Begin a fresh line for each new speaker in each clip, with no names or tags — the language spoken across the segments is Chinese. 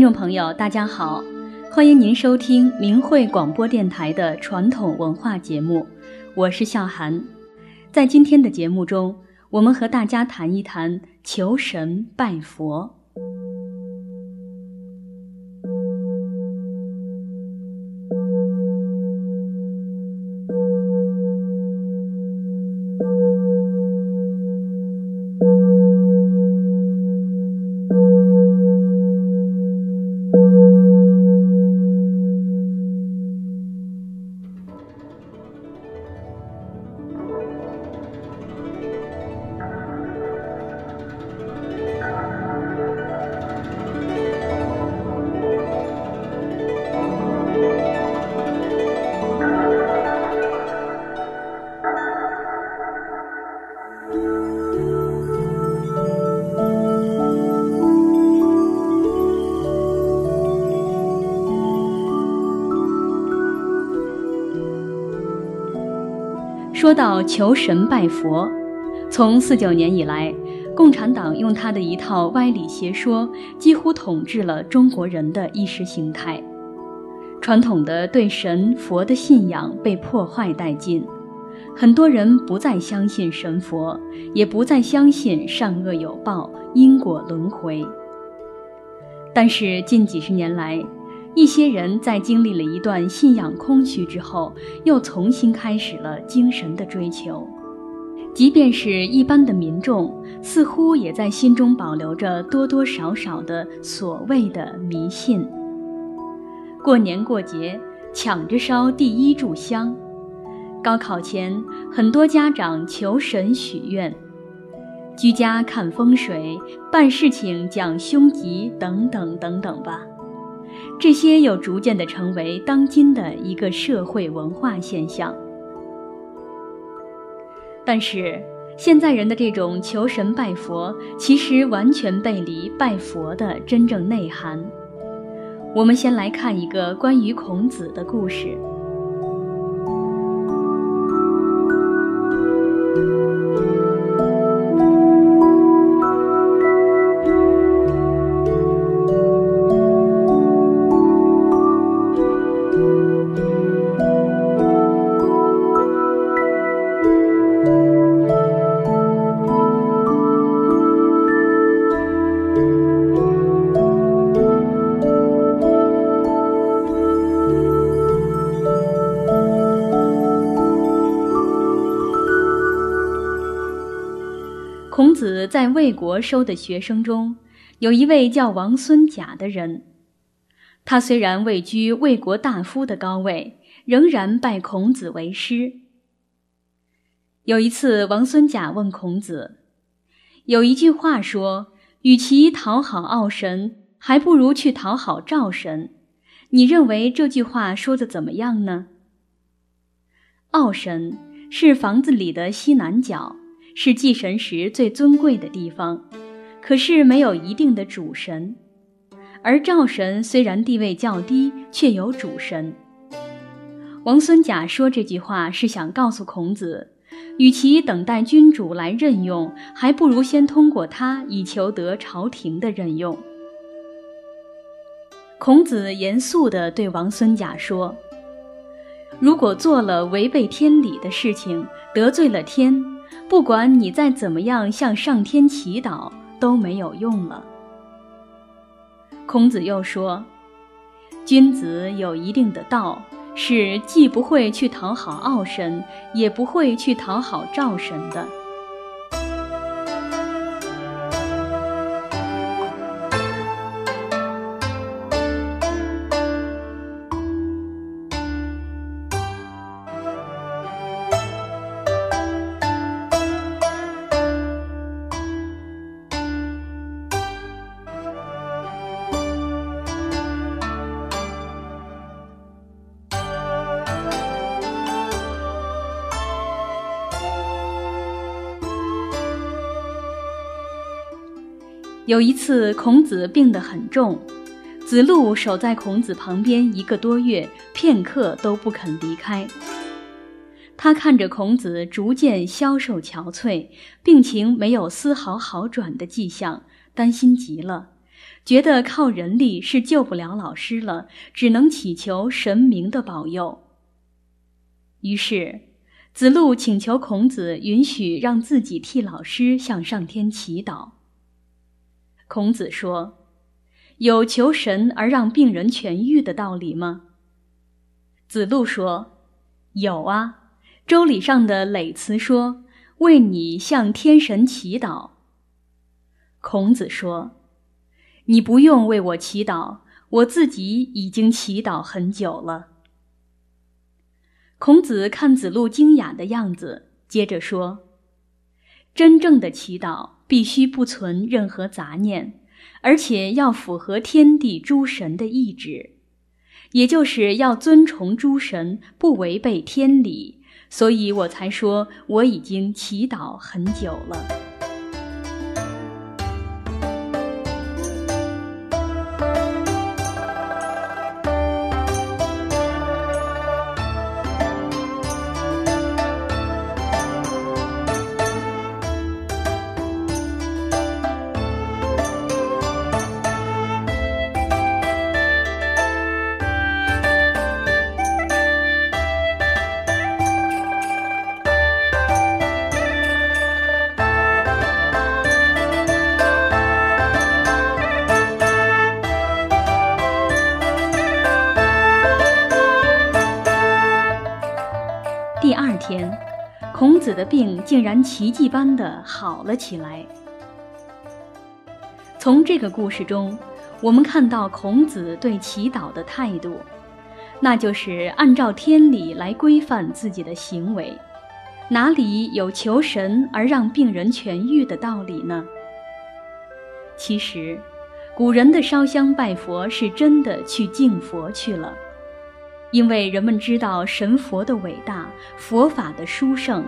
听众朋友，大家好，欢迎您收听明慧广播电台的传统文化节目，我是笑涵。在今天的节目中，我们和大家谈一谈求神拜佛。说到求神拜佛，从四九年以来，共产党用他的一套歪理邪说，几乎统治了中国人的意识形态。传统的对神佛的信仰被破坏殆尽，很多人不再相信神佛，也不再相信善恶有报、因果轮回。但是近几十年来，一些人在经历了一段信仰空虚之后，又重新开始了精神的追求。即便是一般的民众，似乎也在心中保留着多多少少的所谓的迷信。过年过节抢着烧第一炷香，高考前很多家长求神许愿，居家看风水、办事情讲凶吉等等等等吧。这些又逐渐的成为当今的一个社会文化现象。但是，现在人的这种求神拜佛，其实完全背离拜佛的真正内涵。我们先来看一个关于孔子的故事。在魏国收的学生中，有一位叫王孙贾的人。他虽然位居魏国大夫的高位，仍然拜孔子为师。有一次，王孙贾问孔子：“有一句话说，与其讨好傲神，还不如去讨好赵神。你认为这句话说的怎么样呢？”傲神是房子里的西南角。是祭神时最尊贵的地方，可是没有一定的主神。而赵神虽然地位较低，却有主神。王孙贾说这句话是想告诉孔子，与其等待君主来任用，还不如先通过他以求得朝廷的任用。孔子严肃地对王孙贾说：“如果做了违背天理的事情，得罪了天。”不管你再怎么样向上天祈祷，都没有用了。孔子又说：“君子有一定的道，是既不会去讨好傲神，也不会去讨好赵神的。”有一次，孔子病得很重，子路守在孔子旁边一个多月，片刻都不肯离开。他看着孔子逐渐消瘦憔悴，病情没有丝毫好转的迹象，担心极了，觉得靠人力是救不了老师了，只能祈求神明的保佑。于是，子路请求孔子允许让自己替老师向上天祈祷。孔子说：“有求神而让病人痊愈的道理吗？”子路说：“有啊，《周礼》上的累辞说：‘为你向天神祈祷。’”孔子说。你不用为我祈祷，我自己已经祈祷很久了。孔子看子路惊讶的样子，接着说：“真正的祈祷必须不存任何杂念，而且要符合天地诸神的意志，也就是要尊崇诸神，不违背天理。所以我才说我已经祈祷很久了。”子的病竟然奇迹般的好了起来。从这个故事中，我们看到孔子对祈祷的态度，那就是按照天理来规范自己的行为。哪里有求神而让病人痊愈的道理呢？其实，古人的烧香拜佛是真的去敬佛去了。因为人们知道神佛的伟大，佛法的殊胜，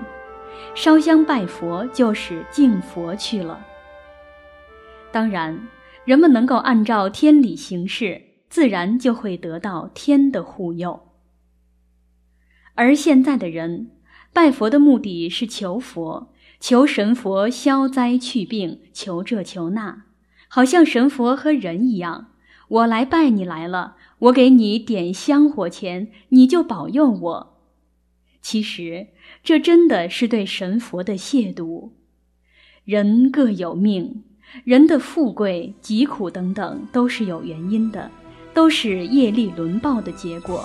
烧香拜佛就是敬佛去了。当然，人们能够按照天理行事，自然就会得到天的护佑。而现在的人拜佛的目的是求佛，求神佛消灾去病，求这求那，好像神佛和人一样，我来拜你来了。我给你点香火钱，你就保佑我。其实，这真的是对神佛的亵渎。人各有命，人的富贵、疾苦等等都是有原因的，都是业力轮报的结果。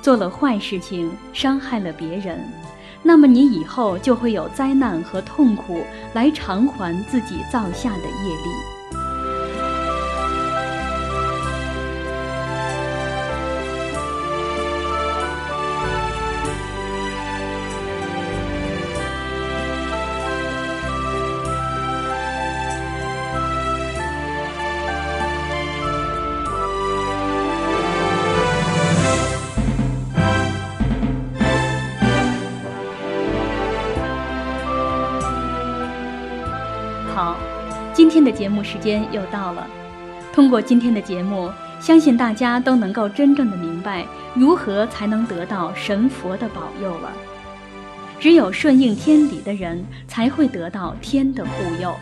做了坏事情，伤害了别人，那么你以后就会有灾难和痛苦来偿还自己造下的业力。今天的节目时间又到了。通过今天的节目，相信大家都能够真正的明白如何才能得到神佛的保佑了。只有顺应天理的人，才会得到天的护佑。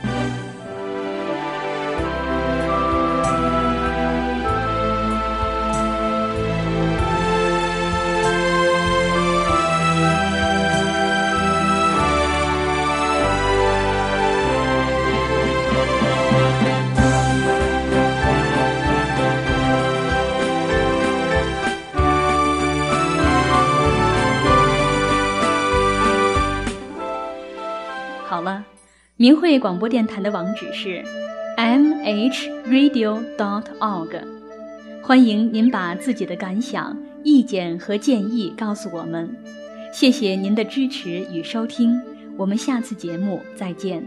明慧广播电台的网址是 m h radio dot org，欢迎您把自己的感想、意见和建议告诉我们。谢谢您的支持与收听，我们下次节目再见。